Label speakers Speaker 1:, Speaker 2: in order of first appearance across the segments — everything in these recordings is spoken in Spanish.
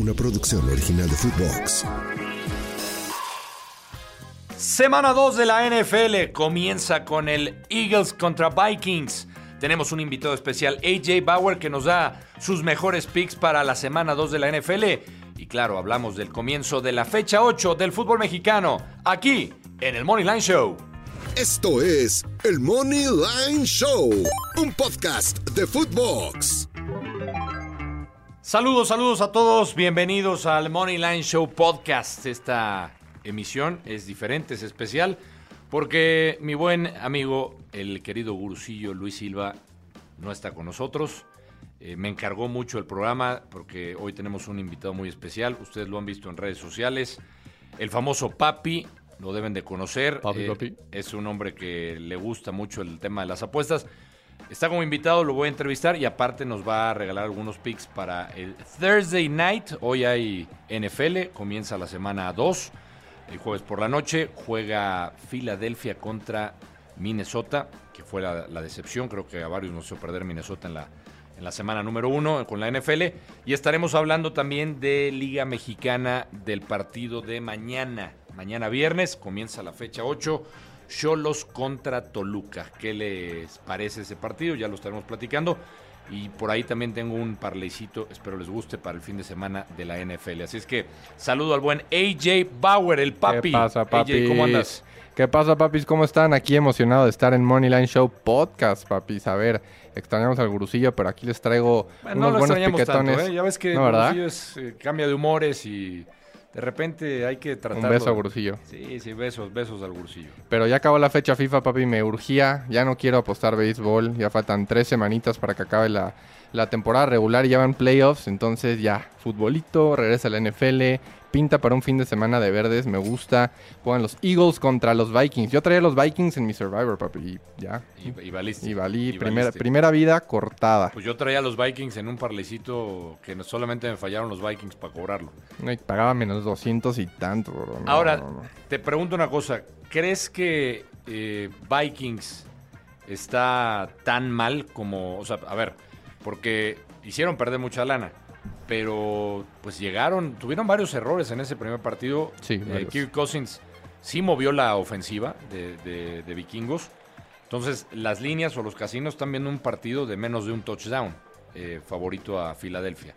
Speaker 1: Una producción original de Footbox.
Speaker 2: Semana 2 de la NFL comienza con el Eagles contra Vikings. Tenemos un invitado especial, AJ Bauer, que nos da sus mejores picks para la semana 2 de la NFL. Y claro, hablamos del comienzo de la fecha 8 del fútbol mexicano, aquí en el Money Line Show.
Speaker 1: Esto es el Money Line Show, un podcast de Footbox.
Speaker 2: Saludos, saludos a todos. Bienvenidos al Money Line Show Podcast. Esta emisión es diferente, es especial, porque mi buen amigo, el querido gurusillo Luis Silva, no está con nosotros. Eh, me encargó mucho el programa porque hoy tenemos un invitado muy especial. Ustedes lo han visto en redes sociales. El famoso Papi, lo deben de conocer.
Speaker 3: Papi,
Speaker 2: Eh,
Speaker 3: papi.
Speaker 2: Es un hombre que le gusta mucho el tema de las apuestas. Está como invitado, lo voy a entrevistar y aparte nos va a regalar algunos picks para el Thursday Night. Hoy hay NFL, comienza la semana 2. El jueves por la noche juega Filadelfia contra Minnesota, que fue la, decepción. Creo que a varios nos hizo perder Minnesota en la, en la semana número 1 con la NFL. Y estaremos hablando también de Liga Mexicana del partido de mañana. Mañana viernes comienza la fecha 8. Cholos contra Toluca. ¿Qué les parece ese partido? Ya lo estaremos platicando. Y por ahí también tengo un parleycito, espero les guste, para el fin de semana de la NFL. Así es que saludo al buen AJ Bauer, el papi.
Speaker 3: ¿Qué pasa, papi?
Speaker 2: AJ, ¿cómo andas?
Speaker 3: ¿Qué pasa, papis? ¿Cómo están? Aquí emocionado de estar en Moneyline Show Podcast, papis. A ver, extrañamos al gurusillo, pero aquí les traigo
Speaker 2: Bueno, no
Speaker 3: unos
Speaker 2: lo
Speaker 3: buenos
Speaker 2: extrañamos
Speaker 3: piquetones.
Speaker 2: tanto, ¿eh? Ya ves que
Speaker 3: ¿No, verdad?
Speaker 2: Gurusillo es, eh, cambia de humores y de repente hay que tratarlo.
Speaker 3: Un beso a gurusillo.
Speaker 2: Sí, sí, besos, besos al gurusillo.
Speaker 3: Pero ya acabó la fecha FIFA, papi. Me urgía. Ya no quiero apostar béisbol. Ya faltan tres semanitas para que acabe la, la temporada regular y ya van playoffs. Entonces ya, futbolito, regresa a la NFL. Pinta para un fin de semana de verdes. Me gusta. Juegan los Eagles contra los Vikings. Yo traía los Vikings en mi Survivor, papi. Y ya.
Speaker 2: Y, y valiste.
Speaker 3: Y valí.
Speaker 2: Y
Speaker 3: primera,
Speaker 2: valiste.
Speaker 3: primera vida cortada.
Speaker 2: Pues yo traía los Vikings en un parlecito que no- solamente me fallaron los Vikings para cobrarlo.
Speaker 3: Ay, pagaba menos 200 y tanto, bro. No,
Speaker 2: Ahora,
Speaker 3: no.
Speaker 2: te pregunto una cosa. ¿Crees que eh, Vikings está tan mal como... O sea, a ver, porque hicieron perder mucha lana, pero pues llegaron, tuvieron varios errores en ese primer partido.
Speaker 3: Sí,
Speaker 2: Eh. Kirk Cousins sí movió la ofensiva de, de- de vikingos. Entonces, las líneas o los casinos están viendo un partido de menos de un touchdown eh, favorito a Filadelfia.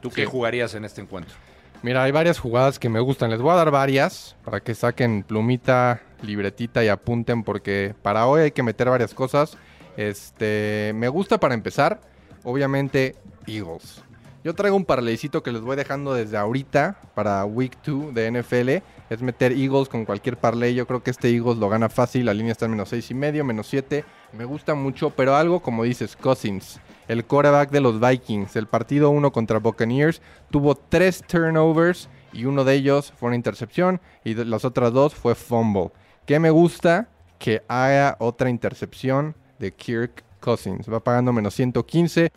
Speaker 2: ¿Tú qué jugarías en este encuentro?
Speaker 3: Mira, hay varias jugadas que me gustan. Les voy a dar varias para que saquen plumita, libretita y apunten porque para hoy hay que meter varias cosas. Este, me gusta para empezar, obviamente Eagles. Yo traigo un parleycito que les voy dejando desde ahorita para Week 2 de NFL. Es meter Eagles con cualquier parlay. Yo creo que este Eagles lo gana fácil. La línea está en menos seis y medio, menos 7. Me gusta mucho, pero algo como dices, Cousins, el quarterback de los Vikings. El partido 1 contra Buccaneers tuvo tres turnovers y uno de ellos fue una intercepción y las otras dos fue fumble. ¿Qué me gusta? Que haya otra intercepción de Kirk Cousins. Va pagando menos 115.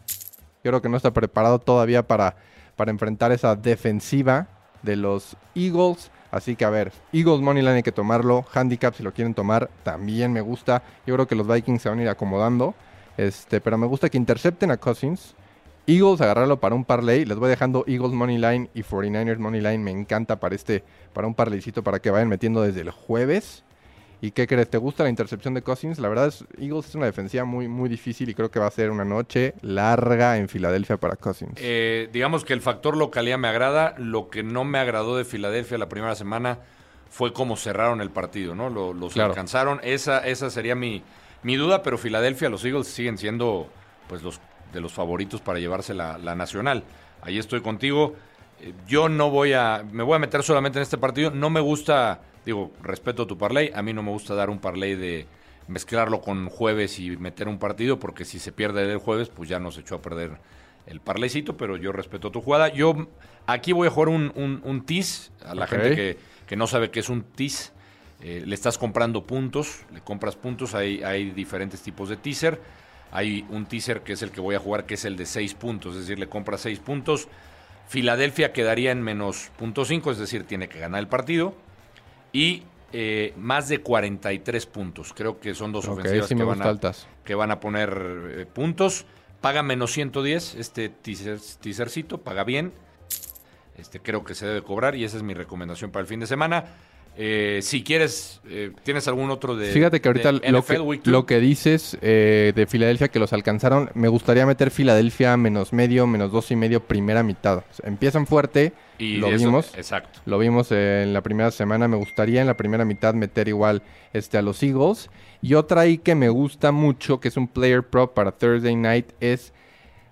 Speaker 3: Yo creo que no está preparado todavía para, para enfrentar esa defensiva de los Eagles. Así que a ver, Eagles Moneyline hay que tomarlo. Handicap si lo quieren tomar también me gusta. Yo creo que los Vikings se van a ir acomodando. Este, pero me gusta que intercepten a Cousins. Eagles agarrarlo para un parlay. Les voy dejando Eagles Moneyline y 49ers Moneyline. Me encanta para este, para un parlaycito para que vayan metiendo desde el jueves. ¿Y qué crees? ¿Te gusta la intercepción de Cousins? La verdad es Eagles es una defensiva muy, muy difícil y creo que va a ser una noche larga en Filadelfia para Cousins.
Speaker 2: Eh, digamos que el factor localidad me agrada. Lo que no me agradó de Filadelfia la primera semana fue cómo cerraron el partido, ¿no? Lo- los
Speaker 3: Claro.
Speaker 2: alcanzaron. Esa, esa sería mi, mi duda, pero Filadelfia, los Eagles siguen siendo pues los de los favoritos para llevarse la, la nacional. Ahí estoy contigo. Eh, Yo no voy a. Me voy a meter solamente en este partido. No me gusta. Digo, respeto tu parlay. A mí no me gusta dar un parlay de mezclarlo con jueves y meter un partido, porque si se pierde el jueves, pues ya nos echó a perder el parlecito, pero yo respeto tu jugada. Yo aquí voy a jugar un, un, un tease a la gente que, que no sabe qué es un tease. Eh, le estás comprando puntos, le compras puntos, hay, hay diferentes tipos de teaser. Hay un teaser que es el que voy a jugar, que es el de 6 puntos, es decir, le compras 6 puntos. Filadelfia quedaría en menos punto .5, es decir, tiene que ganar el partido. Y eh, más de 43 puntos. Creo que son dos
Speaker 3: Ok,
Speaker 2: ofensivas
Speaker 3: sí
Speaker 2: que, van a,
Speaker 3: altas.
Speaker 2: que van a poner eh, puntos. Paga menos 110 este teaser, teasercito, paga bien. Este, creo que se debe cobrar y esa es mi recomendación para el fin de semana. Eh, si quieres, eh, ¿tienes algún otro de
Speaker 3: Fíjate que ahorita lo que, lo que dices eh, de Filadelfia que los alcanzaron, me gustaría meter Filadelfia menos medio, menos dos y medio primera mitad. O sea, empiezan fuerte,
Speaker 2: Y
Speaker 3: lo
Speaker 2: eso-
Speaker 3: vimos.
Speaker 2: Exacto.
Speaker 3: Lo vimos en la primera semana. Me gustaría en la primera mitad meter igual este, a los Eagles. Y otra ahí que me gusta mucho, que es un player prop para Thursday night, es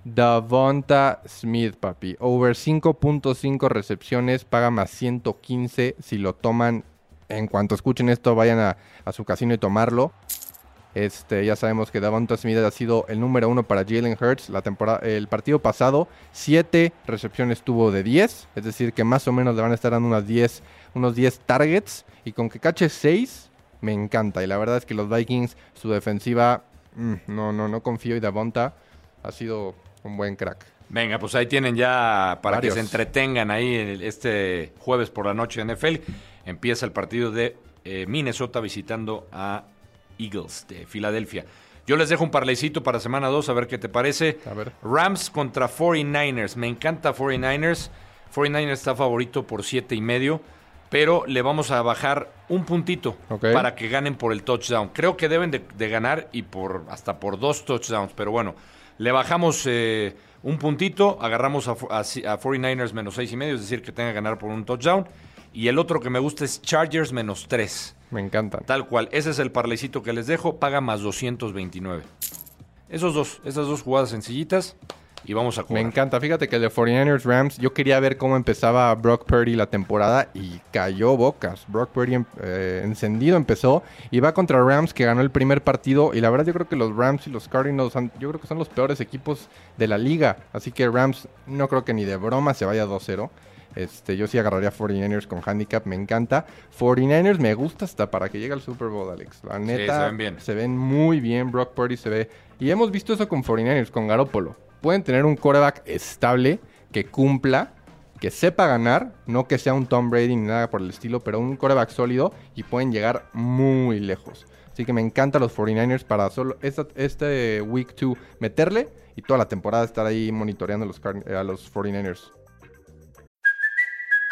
Speaker 3: Davonta Smith, papi. Over 5.5 recepciones, paga más 115 si lo toman. En cuanto escuchen esto, vayan a, a su casino y tomarlo. Este, ya sabemos que Davonta Smith ha sido el número uno para Jalen Hurts la temporada, el partido pasado. Siete recepciones tuvo de 10, es decir, que más o menos le van a estar dando unas 10, unos 10 targets. Y con que cache 6, me encanta. Y la verdad es que los Vikings, su defensiva, mm, no, no, no confío. Y Davonta ha sido un buen crack.
Speaker 2: Venga, pues ahí tienen ya para
Speaker 3: Varios.
Speaker 2: que se entretengan ahí este jueves por la noche en NFL. Empieza el partido de eh, Minnesota visitando a Eagles de Filadelfia. Yo les dejo un parlecito para semana 2, a ver qué te parece.
Speaker 3: A ver.
Speaker 2: Rams contra 49ers. Me encanta 49ers. 49ers está favorito por 7 y medio, pero le vamos a bajar un puntito para que ganen por el touchdown. Creo que deben de, de ganar y por hasta por dos touchdowns, pero bueno, le bajamos eh, un puntito, agarramos a, fo- a, si- a 49ers menos 6 y medio, es decir, que tenga que ganar por un touchdown. Y el otro que me gusta es Chargers menos 3.
Speaker 3: Me encantan.
Speaker 2: Tal cual, ese es el parlecito que les dejo, paga más 229. Esos dos, esas dos jugadas sencillitas y vamos a
Speaker 3: Me
Speaker 2: cobrar.
Speaker 3: encanta. Fíjate que el de 49ers Rams, yo quería ver cómo empezaba Brock Purdy la temporada y cayó bocas. Brock Purdy em- eh, encendido empezó y va contra Rams que ganó el primer partido. Y la verdad, yo creo que los Rams y los Cardinals, han- yo creo que son los peores equipos de la liga. Así que Rams no creo que ni de broma se vaya 2-0. Este, yo sí agarraría 49ers con handicap, me encanta. 49ers me gusta hasta para que llegue al Super Bowl, Alex. La neta,
Speaker 2: se ven bien.
Speaker 3: se ven muy bien. Brock Purdy se ve. Y hemos visto eso con 49ers, con Garoppolo. Pueden tener un quarterback estable, que cumpla, que sepa ganar, no que sea un Tom Brady ni nada por el estilo, pero un quarterback sólido y pueden llegar muy lejos. Así que me encantan los 49ers para solo esta- este Week 2 meterle y toda la temporada estar ahí monitoreando los, a los 49ers.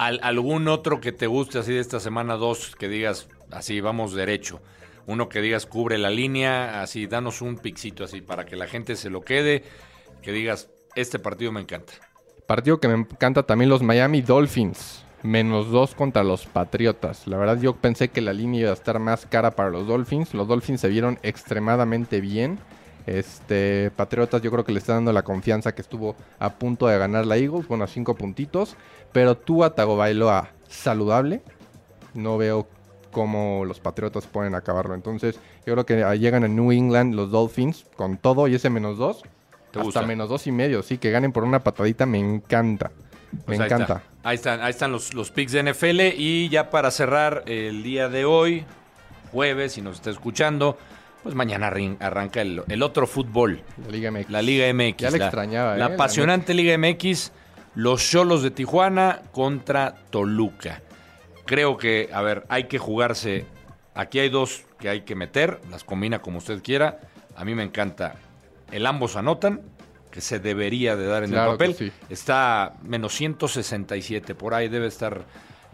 Speaker 2: Al- ¿Algún otro que te guste así de esta semana 2 que digas así vamos derecho? Uno que digas cubre la línea, así danos un pixito así para que la gente se lo quede, que digas este partido me encanta.
Speaker 3: Partido que me encanta también los Miami Dolphins. Menos dos contra los Patriotas. La verdad yo pensé que la línea iba a estar más cara para los Dolphins. Los Dolphins se vieron extremadamente bien. Este, Patriotas yo creo que le está dando la confianza que estuvo a punto de ganar la Eagles. Bueno, a cinco puntitos. Pero Tua Tagovailoa saludable. No veo cómo los Patriotas pueden acabarlo. Entonces yo creo que llegan a New England los Dolphins con todo y ese menos dos.
Speaker 2: ¿Te
Speaker 3: Hasta
Speaker 2: gusta?
Speaker 3: menos dos y medio, sí, que ganen por una patadita me encanta. Me
Speaker 2: Pues ahí
Speaker 3: encanta.
Speaker 2: está. Ahí están, ahí están los, los picks de NFL. Y ya para cerrar el día de hoy, jueves, si nos está escuchando, Pues mañana arranca el, el otro fútbol,
Speaker 3: La Liga MX.
Speaker 2: la Liga MX.
Speaker 3: Ya le extrañaba,
Speaker 2: La
Speaker 3: ¿eh? La
Speaker 2: apasionante Liga MX, los Cholos de Tijuana contra Toluca. Creo que, a ver, hay que jugarse. Aquí hay dos que hay que meter, las combina como usted quiera. A mí me encanta el ambos anotan, que se debería de dar en
Speaker 3: Claro
Speaker 2: el papel.
Speaker 3: sí.
Speaker 2: Está menos 167, por ahí debe estar,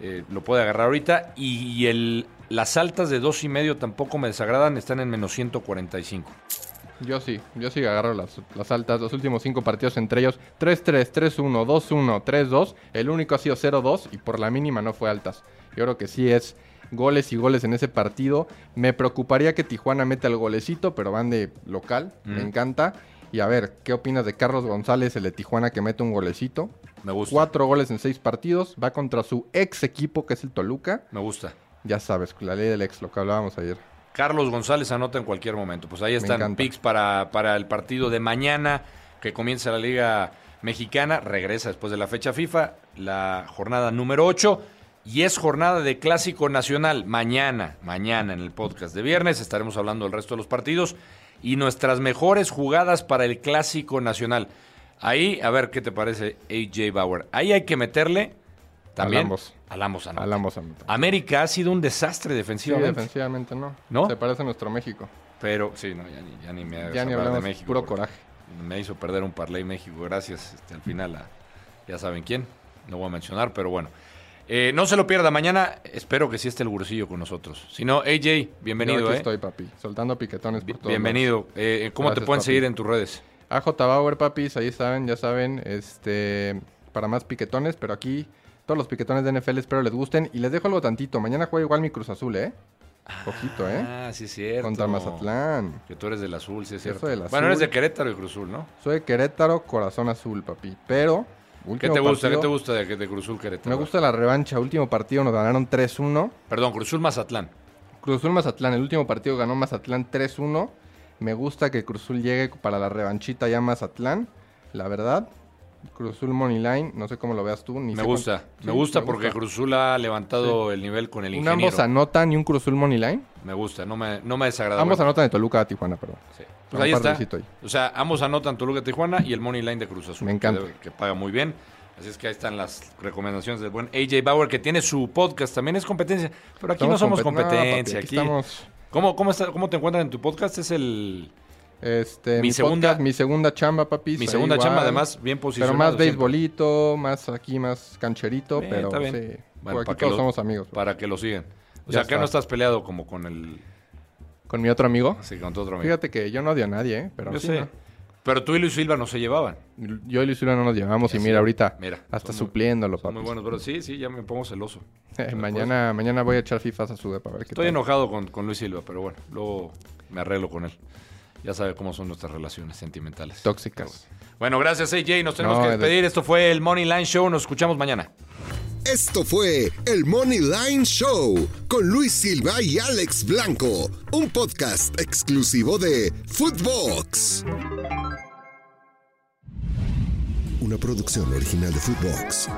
Speaker 2: eh, lo puede agarrar ahorita. Y, y el, las altas de dos y medio tampoco me desagradan, están en menos 145.
Speaker 3: Yo sí, yo sí agarro las, las altas. Los últimos cinco partidos entre ellos 3-3, 3-1, 2-1, 3-2. El único ha sido 0-2 y por la mínima no fue altas. Yo creo que sí es goles y goles en ese partido. Me preocuparía que Tijuana meta el golecito, pero van de local. Me
Speaker 2: Mm.
Speaker 3: encanta. Y a ver, ¿qué opinas de Carlos González, el de Tijuana, que mete un golecito?
Speaker 2: Me gusta.
Speaker 3: Cuatro goles en seis partidos. Va contra su ex equipo, que es el Toluca.
Speaker 2: Me gusta.
Speaker 3: Ya sabes, la ley del ex, lo que hablábamos ayer.
Speaker 2: Carlos González anota en cualquier momento. Pues ahí están picks para, para el partido de mañana que comienza la Liga Mexicana. Regresa después de la fecha FIFA, la jornada número 8. Y es jornada de Clásico Nacional. Mañana, mañana en el podcast de viernes estaremos hablando del resto de los partidos y nuestras mejores jugadas para el Clásico Nacional. Ahí, a ver qué te parece AJ Bauer. Ahí hay que meterle también
Speaker 3: Al ambos.
Speaker 2: al ambos anota. América ha sido un desastre
Speaker 3: Sí,
Speaker 2: defensivamente.
Speaker 3: defensivamente no.
Speaker 2: ¿No?
Speaker 3: Se parece a nuestro México.
Speaker 2: Pero, sí, no, ya ni, ya ni me
Speaker 3: Ya ni hablamos,
Speaker 2: de México.
Speaker 3: puro coraje.
Speaker 2: Me hizo perder un parlay México, gracias. Este, al final, a- ya saben quién. No voy a mencionar, pero bueno. Eh, no se lo pierda. Mañana espero que sí esté el gursillo con nosotros. Si no, AJ, bienvenido,
Speaker 3: Yo aquí
Speaker 2: ¿eh?
Speaker 3: estoy, papi. Soltando piquetones por todos
Speaker 2: Bienvenido. Eh, ¿Cómo te pueden
Speaker 3: papi.
Speaker 2: seguir en tus redes?
Speaker 3: AJ Bauer, papis, ahí saben, ya saben, este, para más piquetones, pero aquí todos los piquetones de NFL espero les gusten. Y les dejo algo tantito, mañana juega igual mi Cruz Azul, ¿eh? Ojito, ¿eh?
Speaker 2: Ah, sí, es cierto.
Speaker 3: Contra Mazatlán.
Speaker 2: Que tú eres del azul, sí, es
Speaker 3: Yo
Speaker 2: cierto.
Speaker 3: soy del
Speaker 2: Bueno, eres
Speaker 3: azul.
Speaker 2: de Querétaro y Cruzul, ¿no?
Speaker 3: Soy de Querétaro, corazón azul, papi. Pero,
Speaker 2: ¿Qué te gusta? ¿Qué te gusta de, de Cruzul Querétaro?
Speaker 3: Me gusta la revancha, último partido nos ganaron 3-1.
Speaker 2: Perdón, Cruzul Mazatlán.
Speaker 3: Cruz Azul Mazatlán, el último partido ganó Mazatlán 3-1. Me gusta que Cruz Azul llegue para la revanchita ya Mazatlán, la verdad. Cruz Azul Money Line, no sé cómo lo veas tú. Ni
Speaker 2: Me gusta.
Speaker 3: cuánto-
Speaker 2: me
Speaker 3: Sí,
Speaker 2: gusta porque Cruzul ha levantado el nivel con el
Speaker 3: Un
Speaker 2: ingeniero.
Speaker 3: ambos anotan y un Cruz Azul Money Line.
Speaker 2: Me gusta, no me, no me desagrada.
Speaker 3: Ambos anotan de Toluca a Tijuana, perdón.
Speaker 2: sí.
Speaker 3: Un
Speaker 2: Pues ahí está.
Speaker 3: ahí.
Speaker 2: O sea, ambos anotan Toluca Tijuana y el Money Line de Cruz Azul.
Speaker 3: Me encanta.
Speaker 2: Que, paga muy bien. Así es que ahí están las recomendaciones del buen AJ Bauer, que tiene su podcast. También es competencia. Pero aquí no somos
Speaker 3: compet- no, papi,
Speaker 2: competencia.
Speaker 3: aquí
Speaker 2: aquí
Speaker 3: estamos,
Speaker 2: ¿Cómo, cómo, está, ¿Cómo te encuentran en tu podcast? Es el
Speaker 3: este,
Speaker 2: Mi
Speaker 3: mi,
Speaker 2: segunda-
Speaker 3: mi segunda chamba, papi.
Speaker 2: mi segunda chamba, además, bien
Speaker 3: Pero
Speaker 2: posicionado.
Speaker 3: más
Speaker 2: siempre.
Speaker 3: beisbolito, más aquí, más cancherito,
Speaker 2: Bien,
Speaker 3: pero
Speaker 2: bien.
Speaker 3: sí.
Speaker 2: Bueno,
Speaker 3: por
Speaker 2: para
Speaker 3: aquí
Speaker 2: que
Speaker 3: todos
Speaker 2: lo-
Speaker 3: somos amigos.
Speaker 2: Para que lo sigan. O
Speaker 3: Ya
Speaker 2: sea, acá no estás peleado como con el...
Speaker 3: Con mi otro amigo.
Speaker 2: Sí, con tu otro amigo.
Speaker 3: Fíjate que yo no odio a nadie, ¿eh? Pero
Speaker 2: Yo
Speaker 3: sí,
Speaker 2: sé.
Speaker 3: ¿no?
Speaker 2: Pero tú y Luis Silva no se llevaban.
Speaker 3: Yo y Luis Silva no nos llevamos y
Speaker 2: Sí,
Speaker 3: mira, ahorita
Speaker 2: mira,
Speaker 3: hasta
Speaker 2: muy-
Speaker 3: supliéndolo,
Speaker 2: Son muy buenos, pero sí, sí, ya me pongo celoso.
Speaker 3: Eh, mañana, mañana voy a echar fifas a su depa, a ver qué
Speaker 2: Estoy enojado con, con Luis Silva, pero bueno, luego me arreglo con él. Ya sabe cómo son nuestras relaciones sentimentales.
Speaker 3: Tóxicas.
Speaker 2: Bueno, gracias AJ, nos tenemos
Speaker 3: No,
Speaker 2: que
Speaker 3: de-
Speaker 2: despedir. Esto fue el Money Line Show, nos escuchamos mañana.
Speaker 1: Esto fue el Money Line Show con Luis Silva y Alex Blanco, un podcast exclusivo de Footbox. Una producción original de Footbox.